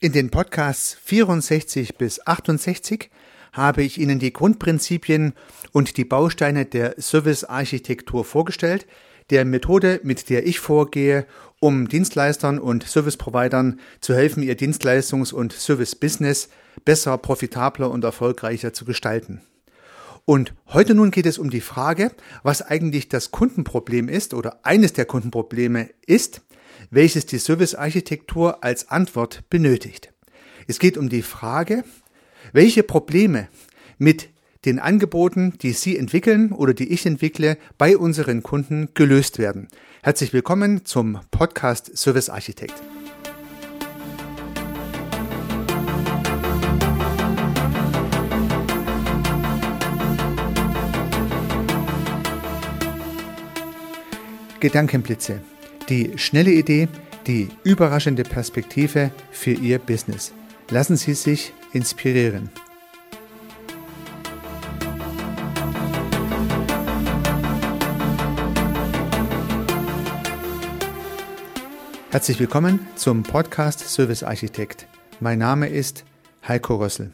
In den Podcasts 64 bis 68 habe ich Ihnen die Grundprinzipien und die Bausteine der Servicearchitektur vorgestellt, der Methode, mit der ich vorgehe, um Dienstleistern und Service-Providern zu helfen, ihr Dienstleistungs- und Service-Business besser, profitabler und erfolgreicher zu gestalten. Und heute nun geht es um die Frage, was eigentlich das Kundenproblem ist oder eines der Kundenprobleme ist, welches die Servicearchitektur als Antwort benötigt. Es geht um die Frage, welche Probleme mit den Angeboten, die Sie entwickeln oder die ich entwickle, bei unseren Kunden gelöst werden. Herzlich willkommen zum Podcast Service Architekt. Gedankenblitze. Die schnelle Idee, die überraschende Perspektive für Ihr Business. Lassen Sie sich inspirieren. Herzlich willkommen zum Podcast Service Architekt. Mein Name ist Heiko Rössel.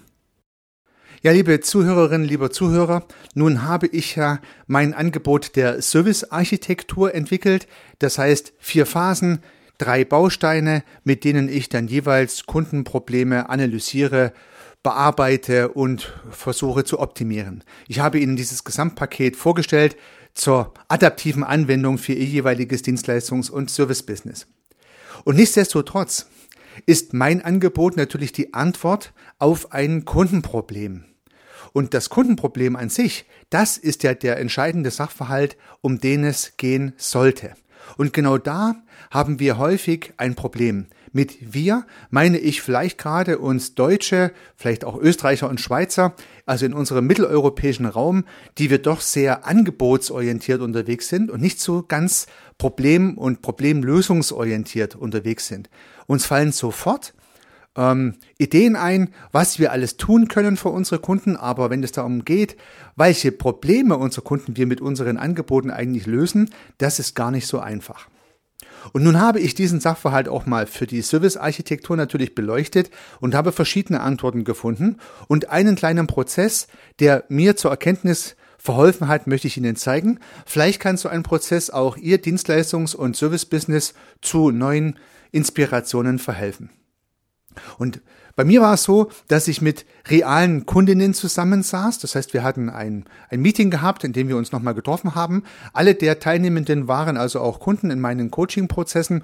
Ja, liebe Zuhörerinnen, lieber Zuhörer, nun habe ich ja mein Angebot der Servicearchitektur entwickelt. Das heißt, vier Phasen, drei Bausteine, mit denen ich dann jeweils Kundenprobleme analysiere, bearbeite und versuche zu optimieren. Ich habe Ihnen dieses Gesamtpaket vorgestellt zur adaptiven Anwendung für Ihr jeweiliges Dienstleistungs- und Servicebusiness. Und nichtsdestotrotz ist mein Angebot natürlich die Antwort auf ein Kundenproblem. Und das Kundenproblem an sich, das ist ja der entscheidende Sachverhalt, um den es gehen sollte. Und genau da haben wir häufig ein Problem. Mit wir meine ich vielleicht gerade uns Deutsche, vielleicht auch Österreicher und Schweizer, also in unserem mitteleuropäischen Raum, die wir doch sehr angebotsorientiert unterwegs sind und nicht so ganz problem- und problemlösungsorientiert unterwegs sind. Uns fallen sofort ähm, Ideen ein, was wir alles tun können für unsere Kunden, aber wenn es darum geht, welche Probleme unsere Kunden wir mit unseren Angeboten eigentlich lösen, das ist gar nicht so einfach. Und nun habe ich diesen Sachverhalt auch mal für die Servicearchitektur natürlich beleuchtet und habe verschiedene Antworten gefunden und einen kleinen Prozess, der mir zur Erkenntnis verholfen hat, möchte ich Ihnen zeigen. Vielleicht kann so ein Prozess auch Ihr Dienstleistungs- und Servicebusiness zu neuen Inspirationen verhelfen. Und bei mir war es so, dass ich mit realen Kundinnen zusammensaß. Das heißt, wir hatten ein, ein Meeting gehabt, in dem wir uns nochmal getroffen haben. Alle der Teilnehmenden waren also auch Kunden in meinen Coaching-Prozessen.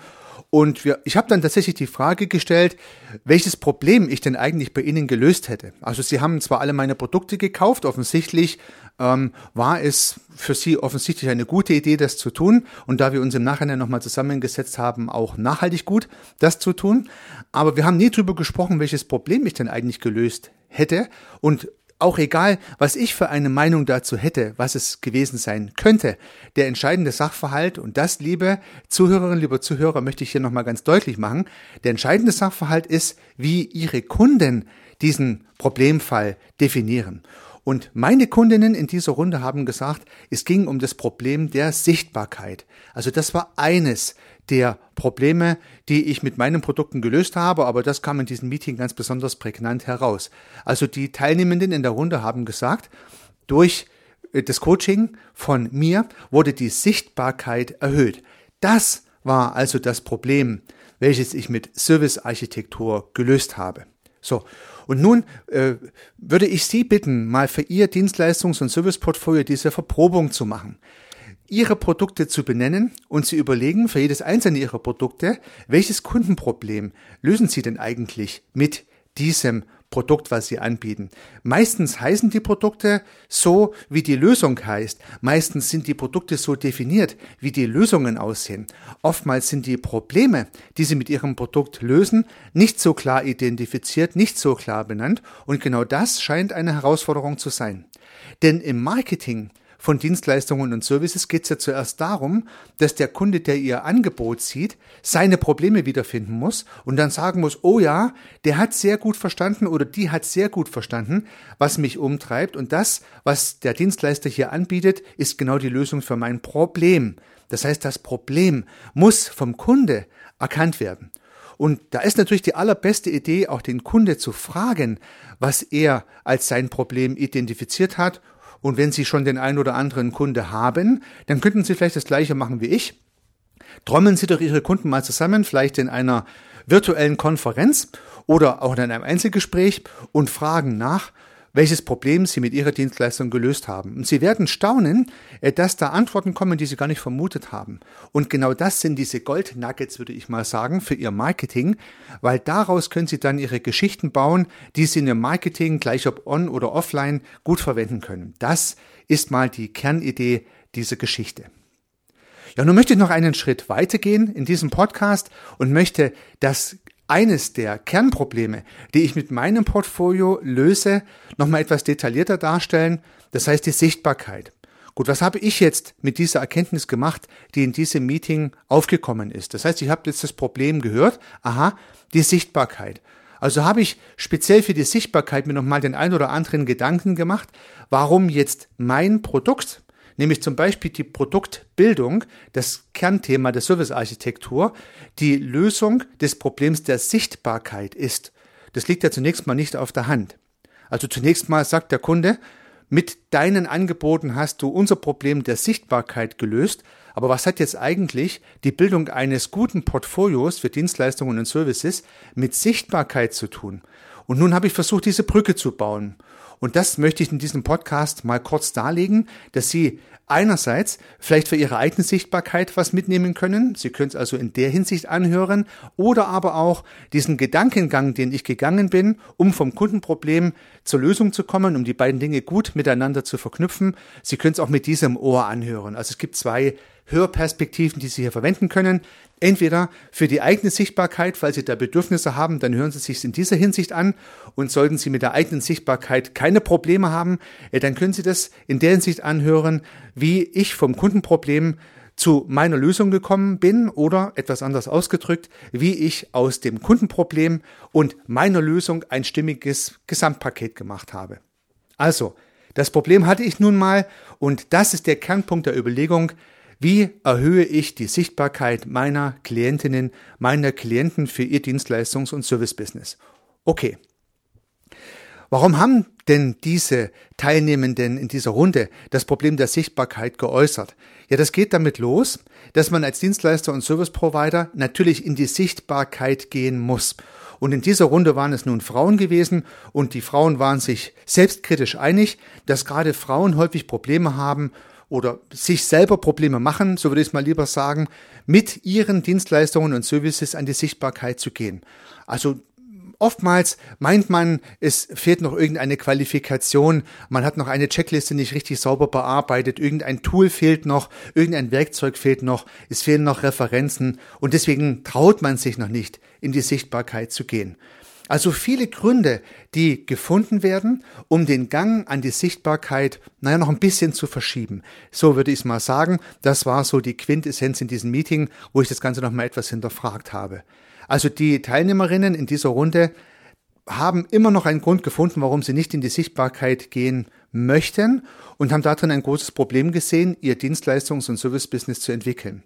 Und wir, ich habe dann tatsächlich die Frage gestellt, welches Problem ich denn eigentlich bei Ihnen gelöst hätte. Also Sie haben zwar alle meine Produkte gekauft, offensichtlich ähm, war es für Sie offensichtlich eine gute Idee, das zu tun. Und da wir uns im Nachhinein nochmal zusammengesetzt haben, auch nachhaltig gut, das zu tun. Aber wir haben nie drüber gesprochen, welches Problem ich denn eigentlich gelöst hätte. Und auch egal, was ich für eine Meinung dazu hätte, was es gewesen sein könnte, der entscheidende Sachverhalt, und das, liebe Zuhörerinnen, liebe Zuhörer, möchte ich hier nochmal ganz deutlich machen, der entscheidende Sachverhalt ist, wie Ihre Kunden diesen Problemfall definieren. Und meine Kundinnen in dieser Runde haben gesagt, es ging um das Problem der Sichtbarkeit. Also das war eines der Probleme, die ich mit meinen Produkten gelöst habe, aber das kam in diesem Meeting ganz besonders prägnant heraus. Also die Teilnehmenden in der Runde haben gesagt, durch äh, das Coaching von mir wurde die Sichtbarkeit erhöht. Das war also das Problem, welches ich mit Servicearchitektur gelöst habe. So, und nun äh, würde ich Sie bitten, mal für Ihr Dienstleistungs- und Serviceportfolio diese Verprobung zu machen. Ihre Produkte zu benennen und zu überlegen für jedes einzelne Ihrer Produkte, welches Kundenproblem lösen Sie denn eigentlich mit diesem Produkt, was sie anbieten. Meistens heißen die Produkte so, wie die Lösung heißt. Meistens sind die Produkte so definiert, wie die Lösungen aussehen. Oftmals sind die Probleme, die sie mit ihrem Produkt lösen, nicht so klar identifiziert, nicht so klar benannt. Und genau das scheint eine Herausforderung zu sein. Denn im Marketing von Dienstleistungen und Services geht es ja zuerst darum, dass der Kunde, der ihr Angebot sieht, seine Probleme wiederfinden muss und dann sagen muss, oh ja, der hat sehr gut verstanden oder die hat sehr gut verstanden, was mich umtreibt und das, was der Dienstleister hier anbietet, ist genau die Lösung für mein Problem. Das heißt, das Problem muss vom Kunde erkannt werden. Und da ist natürlich die allerbeste Idee, auch den Kunde zu fragen, was er als sein Problem identifiziert hat. Und wenn Sie schon den einen oder anderen Kunde haben, dann könnten Sie vielleicht das gleiche machen wie ich. Trommeln Sie doch Ihre Kunden mal zusammen, vielleicht in einer virtuellen Konferenz oder auch in einem Einzelgespräch und fragen nach, welches Problem Sie mit Ihrer Dienstleistung gelöst haben. Und Sie werden staunen, äh, dass da Antworten kommen, die Sie gar nicht vermutet haben. Und genau das sind diese Gold-Nuggets, würde ich mal sagen, für Ihr Marketing, weil daraus können Sie dann Ihre Geschichten bauen, die Sie in Ihrem Marketing, gleich ob on oder offline, gut verwenden können. Das ist mal die Kernidee dieser Geschichte. Ja, nun möchte ich noch einen Schritt weitergehen in diesem Podcast und möchte das eines der Kernprobleme, die ich mit meinem Portfolio löse, nochmal etwas detaillierter darstellen. Das heißt die Sichtbarkeit. Gut, was habe ich jetzt mit dieser Erkenntnis gemacht, die in diesem Meeting aufgekommen ist? Das heißt, ich habe jetzt das Problem gehört, aha, die Sichtbarkeit. Also habe ich speziell für die Sichtbarkeit mir nochmal den ein oder anderen Gedanken gemacht, warum jetzt mein Produkt, nämlich zum Beispiel die Produktbildung, das Kernthema der Servicearchitektur, die Lösung des Problems der Sichtbarkeit ist. Das liegt ja zunächst mal nicht auf der Hand. Also zunächst mal sagt der Kunde, mit deinen Angeboten hast du unser Problem der Sichtbarkeit gelöst, aber was hat jetzt eigentlich die Bildung eines guten Portfolios für Dienstleistungen und Services mit Sichtbarkeit zu tun? Und nun habe ich versucht, diese Brücke zu bauen. Und das möchte ich in diesem Podcast mal kurz darlegen, dass Sie einerseits vielleicht für Ihre eigene Sichtbarkeit was mitnehmen können. Sie können es also in der Hinsicht anhören oder aber auch diesen Gedankengang, den ich gegangen bin, um vom Kundenproblem zur Lösung zu kommen, um die beiden Dinge gut miteinander zu verknüpfen. Sie können es auch mit diesem Ohr anhören. Also es gibt zwei Hörperspektiven, die Sie hier verwenden können. Entweder für die eigene Sichtbarkeit, falls Sie da Bedürfnisse haben, dann hören Sie sich in dieser Hinsicht an. Und sollten Sie mit der eigenen Sichtbarkeit keine Probleme haben, dann können Sie das in der Hinsicht anhören, wie ich vom Kundenproblem zu meiner Lösung gekommen bin oder etwas anders ausgedrückt, wie ich aus dem Kundenproblem und meiner Lösung ein stimmiges Gesamtpaket gemacht habe. Also, das Problem hatte ich nun mal und das ist der Kernpunkt der Überlegung, wie erhöhe ich die Sichtbarkeit meiner Klientinnen, meiner Klienten für ihr Dienstleistungs- und Servicebusiness? Okay. Warum haben denn diese Teilnehmenden in dieser Runde das Problem der Sichtbarkeit geäußert? Ja, das geht damit los, dass man als Dienstleister und Service Provider natürlich in die Sichtbarkeit gehen muss. Und in dieser Runde waren es nun Frauen gewesen und die Frauen waren sich selbstkritisch einig, dass gerade Frauen häufig Probleme haben, oder sich selber Probleme machen, so würde ich es mal lieber sagen, mit ihren Dienstleistungen und Services an die Sichtbarkeit zu gehen. Also Oftmals meint man, es fehlt noch irgendeine Qualifikation, man hat noch eine Checkliste nicht richtig sauber bearbeitet, irgendein Tool fehlt noch, irgendein Werkzeug fehlt noch, es fehlen noch Referenzen und deswegen traut man sich noch nicht, in die Sichtbarkeit zu gehen. Also viele Gründe, die gefunden werden, um den Gang an die Sichtbarkeit, naja, noch ein bisschen zu verschieben. So würde ich es mal sagen. Das war so die Quintessenz in diesem Meeting, wo ich das Ganze noch mal etwas hinterfragt habe. Also die Teilnehmerinnen in dieser Runde haben immer noch einen Grund gefunden, warum sie nicht in die Sichtbarkeit gehen möchten und haben darin ein großes Problem gesehen, ihr Dienstleistungs- und Servicebusiness zu entwickeln.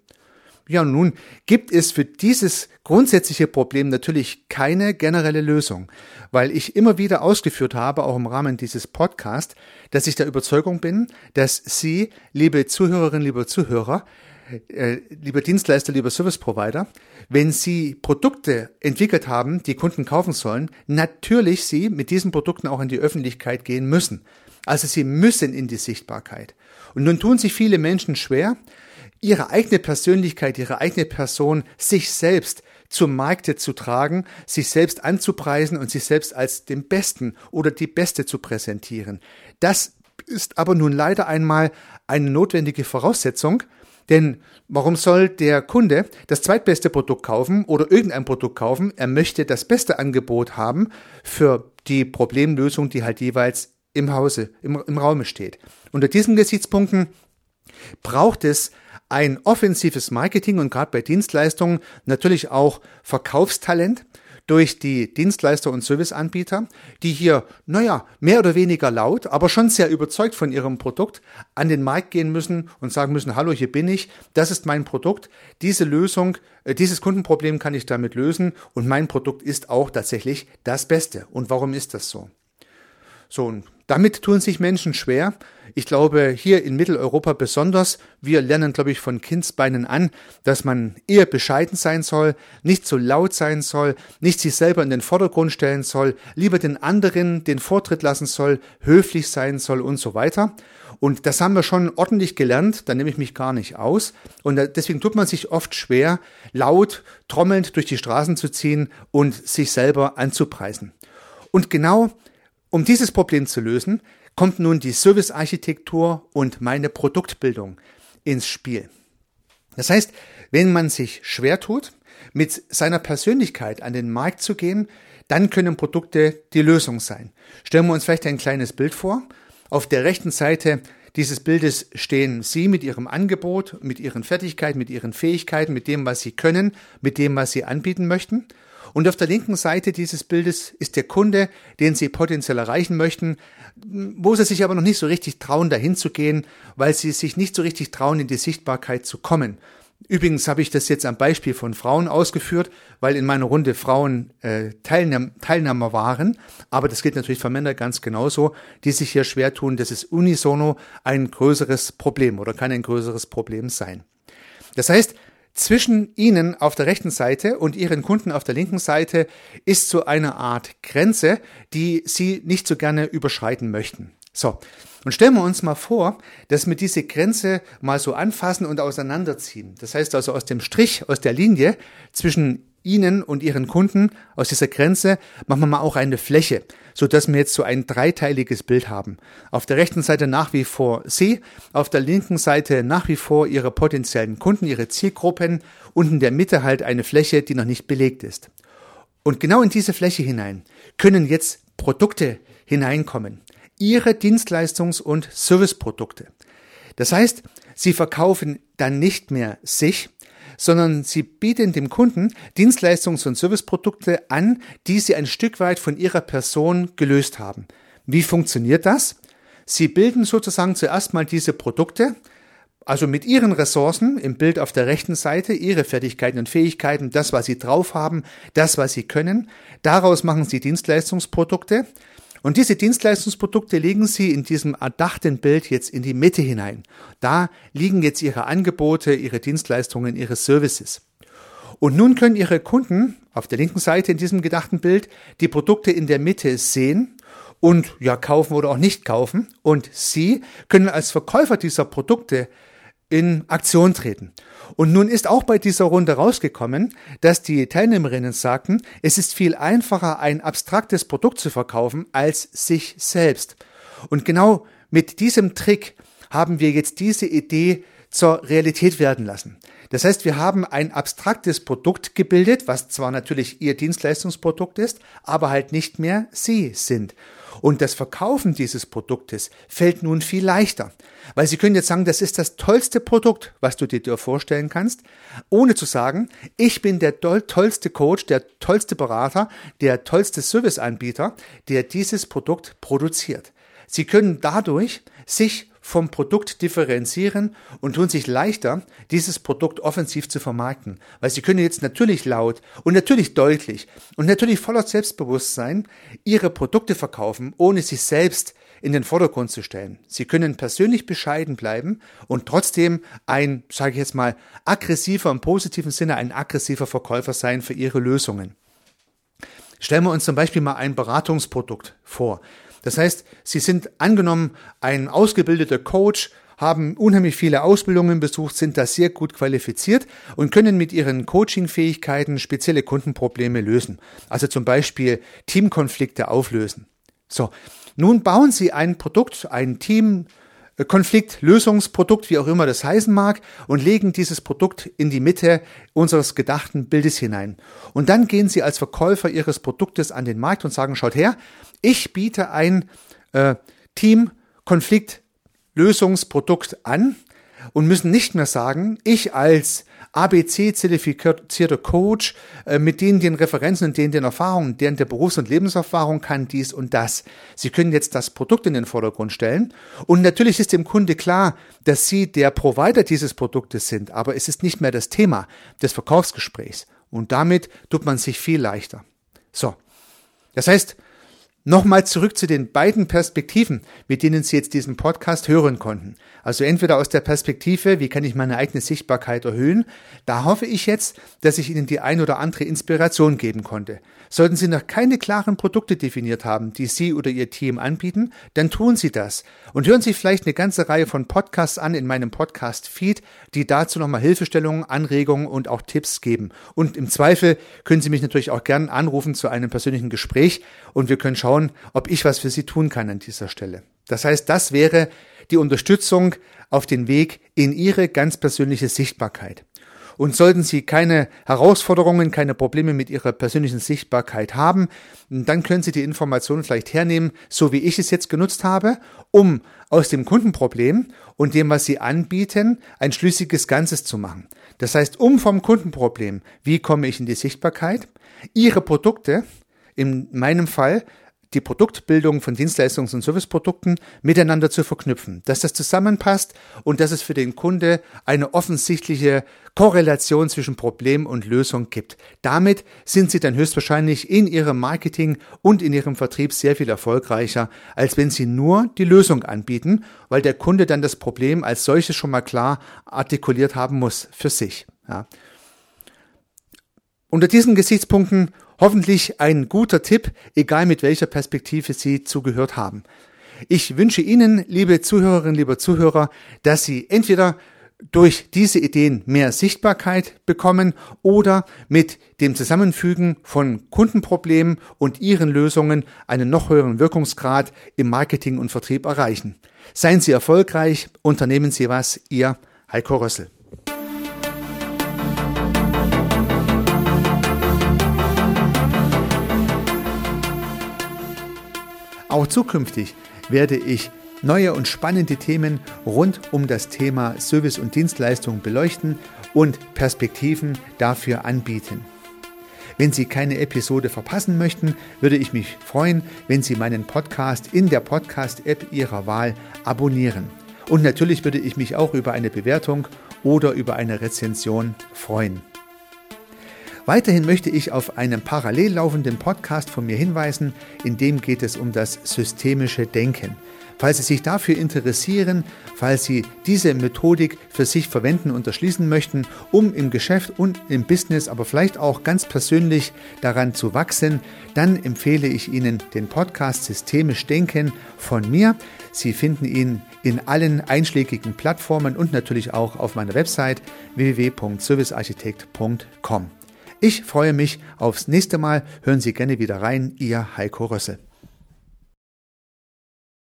Ja, nun gibt es für dieses grundsätzliche Problem natürlich keine generelle Lösung, weil ich immer wieder ausgeführt habe, auch im Rahmen dieses Podcasts, dass ich der Überzeugung bin, dass Sie, liebe Zuhörerinnen, liebe Zuhörer, äh, lieber Dienstleister, lieber Service Provider, wenn Sie Produkte entwickelt haben, die Kunden kaufen sollen, natürlich Sie mit diesen Produkten auch in die Öffentlichkeit gehen müssen. Also Sie müssen in die Sichtbarkeit. Und nun tun sich viele Menschen schwer, ihre eigene Persönlichkeit, ihre eigene Person, sich selbst zum Markte zu tragen, sich selbst anzupreisen und sich selbst als den Besten oder die Beste zu präsentieren. Das ist aber nun leider einmal eine notwendige Voraussetzung, denn warum soll der Kunde das zweitbeste Produkt kaufen oder irgendein Produkt kaufen? Er möchte das beste Angebot haben für die Problemlösung, die halt jeweils im Hause, im, im Raume steht. Unter diesen Gesichtspunkten braucht es ein offensives Marketing und gerade bei Dienstleistungen natürlich auch Verkaufstalent. durch die Dienstleister und Serviceanbieter, die hier, naja, mehr oder weniger laut, aber schon sehr überzeugt von ihrem Produkt an den Markt gehen müssen und sagen müssen, hallo, hier bin ich, das ist mein Produkt, diese Lösung, äh, dieses Kundenproblem kann ich damit lösen und mein Produkt ist auch tatsächlich das Beste. Und warum ist das so? So, und damit tun sich Menschen schwer. Ich glaube, hier in Mitteleuropa besonders. Wir lernen, glaube ich, von Kindsbeinen an, dass man eher bescheiden sein soll, nicht so laut sein soll, nicht sich selber in den Vordergrund stellen soll, lieber den anderen den Vortritt lassen soll, höflich sein soll und so weiter. Und das haben wir schon ordentlich gelernt, da nehme ich mich gar nicht aus. Und deswegen tut man sich oft schwer, laut, trommelnd durch die Straßen zu ziehen und sich selber anzupreisen. Und genau um dieses Problem zu lösen, kommt nun die Servicearchitektur und meine Produktbildung ins Spiel. Das heißt, wenn man sich schwer tut, mit seiner Persönlichkeit an den Markt zu gehen, dann können Produkte die Lösung sein. Stellen wir uns vielleicht ein kleines Bild vor. Auf der rechten Seite dieses Bildes stehen Sie mit Ihrem Angebot, mit Ihren Fertigkeiten, mit Ihren Fähigkeiten, mit dem, was Sie können, mit dem, was Sie anbieten möchten. Und auf der linken Seite dieses Bildes ist der Kunde, den Sie potenziell erreichen möchten, wo Sie sich aber noch nicht so richtig trauen, dahin zu gehen, weil Sie sich nicht so richtig trauen, in die Sichtbarkeit zu kommen. Übrigens habe ich das jetzt am Beispiel von Frauen ausgeführt, weil in meiner Runde Frauen äh, Teilnehmer, Teilnehmer waren. Aber das gilt natürlich für Männer ganz genauso, die sich hier schwer tun. Das ist unisono ein größeres Problem oder kann ein größeres Problem sein. Das heißt, zwischen Ihnen auf der rechten Seite und Ihren Kunden auf der linken Seite ist so eine Art Grenze, die Sie nicht so gerne überschreiten möchten. So. Und stellen wir uns mal vor, dass wir diese Grenze mal so anfassen und auseinanderziehen. Das heißt also aus dem Strich, aus der Linie zwischen Ihnen und Ihren Kunden, aus dieser Grenze, machen wir mal auch eine Fläche so dass wir jetzt so ein dreiteiliges Bild haben. Auf der rechten Seite nach wie vor Sie, auf der linken Seite nach wie vor Ihre potenziellen Kunden, Ihre Zielgruppen und in der Mitte halt eine Fläche, die noch nicht belegt ist. Und genau in diese Fläche hinein können jetzt Produkte hineinkommen. Ihre Dienstleistungs- und Serviceprodukte. Das heißt, Sie verkaufen dann nicht mehr sich, sondern sie bieten dem Kunden Dienstleistungs- und Serviceprodukte an, die sie ein Stück weit von ihrer Person gelöst haben. Wie funktioniert das? Sie bilden sozusagen zuerst mal diese Produkte, also mit ihren Ressourcen im Bild auf der rechten Seite, ihre Fertigkeiten und Fähigkeiten, das, was sie drauf haben, das, was sie können. Daraus machen sie Dienstleistungsprodukte. Und diese Dienstleistungsprodukte legen Sie in diesem erdachten Bild jetzt in die Mitte hinein. Da liegen jetzt Ihre Angebote, Ihre Dienstleistungen, Ihre Services. Und nun können Ihre Kunden auf der linken Seite in diesem gedachten Bild die Produkte in der Mitte sehen und ja kaufen oder auch nicht kaufen. Und Sie können als Verkäufer dieser Produkte in Aktion treten. Und nun ist auch bei dieser Runde rausgekommen, dass die Teilnehmerinnen sagten, es ist viel einfacher, ein abstraktes Produkt zu verkaufen, als sich selbst. Und genau mit diesem Trick haben wir jetzt diese Idee zur Realität werden lassen. Das heißt, wir haben ein abstraktes Produkt gebildet, was zwar natürlich Ihr Dienstleistungsprodukt ist, aber halt nicht mehr Sie sind. Und das Verkaufen dieses Produktes fällt nun viel leichter. Weil Sie können jetzt sagen, das ist das tollste Produkt, was du dir vorstellen kannst, ohne zu sagen, ich bin der tollste Coach, der tollste Berater, der tollste Serviceanbieter, der dieses Produkt produziert. Sie können dadurch sich vom Produkt differenzieren und tun sich leichter, dieses Produkt offensiv zu vermarkten. Weil sie können jetzt natürlich laut und natürlich deutlich und natürlich voller Selbstbewusstsein ihre Produkte verkaufen, ohne sich selbst in den Vordergrund zu stellen. Sie können persönlich bescheiden bleiben und trotzdem ein, sage ich jetzt mal, aggressiver im positiven Sinne, ein aggressiver Verkäufer sein für ihre Lösungen. Stellen wir uns zum Beispiel mal ein Beratungsprodukt vor. Das heißt, Sie sind angenommen ein ausgebildeter Coach, haben unheimlich viele Ausbildungen besucht, sind da sehr gut qualifiziert und können mit ihren Coaching-Fähigkeiten spezielle Kundenprobleme lösen. Also zum Beispiel Teamkonflikte auflösen. So. Nun bauen Sie ein Produkt, ein Team, Konflikt, Lösungsprodukt, wie auch immer das heißen mag, und legen dieses Produkt in die Mitte unseres gedachten Bildes hinein. Und dann gehen Sie als Verkäufer Ihres Produktes an den Markt und sagen, schaut her, ich biete ein äh, Team-Konflikt-Lösungsprodukt an und müssen nicht mehr sagen, ich als ABC-zertifizierter Coach äh, mit denen den Referenzen und denen den Erfahrungen, deren der Berufs- und Lebenserfahrung kann dies und das. Sie können jetzt das Produkt in den Vordergrund stellen und natürlich ist dem Kunde klar, dass Sie der Provider dieses Produktes sind, aber es ist nicht mehr das Thema des Verkaufsgesprächs und damit tut man sich viel leichter. So. Das heißt, Nochmal zurück zu den beiden Perspektiven, mit denen Sie jetzt diesen Podcast hören konnten. Also entweder aus der Perspektive, wie kann ich meine eigene Sichtbarkeit erhöhen, da hoffe ich jetzt, dass ich Ihnen die ein oder andere Inspiration geben konnte. Sollten Sie noch keine klaren Produkte definiert haben, die Sie oder Ihr Team anbieten, dann tun Sie das und hören Sie vielleicht eine ganze Reihe von Podcasts an in meinem Podcast-Feed, die dazu nochmal Hilfestellungen, Anregungen und auch Tipps geben. Und im Zweifel können Sie mich natürlich auch gern anrufen zu einem persönlichen Gespräch und wir können schauen, ob ich was für Sie tun kann an dieser Stelle. Das heißt, das wäre die Unterstützung auf den Weg in Ihre ganz persönliche Sichtbarkeit. Und sollten Sie keine Herausforderungen, keine Probleme mit Ihrer persönlichen Sichtbarkeit haben, dann können Sie die Informationen vielleicht hernehmen, so wie ich es jetzt genutzt habe, um aus dem Kundenproblem und dem, was Sie anbieten, ein schlüssiges Ganzes zu machen. Das heißt, um vom Kundenproblem, wie komme ich in die Sichtbarkeit, Ihre Produkte, in meinem Fall die Produktbildung von Dienstleistungs- und Serviceprodukten miteinander zu verknüpfen, dass das zusammenpasst und dass es für den Kunde eine offensichtliche Korrelation zwischen Problem und Lösung gibt. Damit sind Sie dann höchstwahrscheinlich in Ihrem Marketing und in Ihrem Vertrieb sehr viel erfolgreicher, als wenn Sie nur die Lösung anbieten, weil der Kunde dann das Problem als solches schon mal klar artikuliert haben muss für sich. Ja. Unter diesen Gesichtspunkten Hoffentlich ein guter Tipp, egal mit welcher Perspektive Sie zugehört haben. Ich wünsche Ihnen, liebe Zuhörerinnen, lieber Zuhörer, dass Sie entweder durch diese Ideen mehr Sichtbarkeit bekommen oder mit dem Zusammenfügen von Kundenproblemen und ihren Lösungen einen noch höheren Wirkungsgrad im Marketing und Vertrieb erreichen. Seien Sie erfolgreich, unternehmen Sie was, Ihr Heiko Rössel. Auch zukünftig werde ich neue und spannende Themen rund um das Thema Service und Dienstleistung beleuchten und Perspektiven dafür anbieten. Wenn Sie keine Episode verpassen möchten, würde ich mich freuen, wenn Sie meinen Podcast in der Podcast-App Ihrer Wahl abonnieren. Und natürlich würde ich mich auch über eine Bewertung oder über eine Rezension freuen. Weiterhin möchte ich auf einen parallel laufenden Podcast von mir hinweisen, in dem geht es um das systemische Denken. Falls Sie sich dafür interessieren, falls Sie diese Methodik für sich verwenden und erschließen möchten, um im Geschäft und im Business, aber vielleicht auch ganz persönlich daran zu wachsen, dann empfehle ich Ihnen den Podcast Systemisch Denken von mir. Sie finden ihn in allen einschlägigen Plattformen und natürlich auch auf meiner Website www.servicearchitekt.com. Ich freue mich aufs nächste Mal. Hören Sie gerne wieder rein. Ihr Heiko Rössel.